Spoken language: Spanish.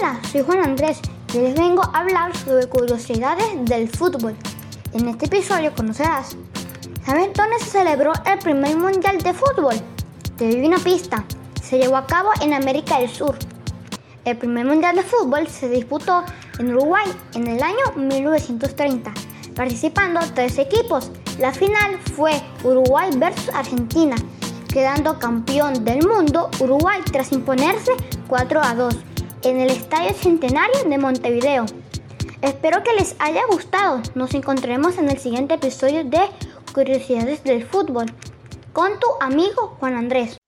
Hola, soy Juan Andrés y les vengo a hablar sobre curiosidades del fútbol. En este episodio conocerás, ¿saben dónde se celebró el primer mundial de fútbol? Te doy una pista, se llevó a cabo en América del Sur. El primer mundial de fútbol se disputó en Uruguay en el año 1930, participando tres equipos. La final fue Uruguay versus Argentina, quedando campeón del mundo Uruguay tras imponerse 4 a 2 en el Estadio Centenario de Montevideo. Espero que les haya gustado. Nos encontraremos en el siguiente episodio de Curiosidades del Fútbol con tu amigo Juan Andrés.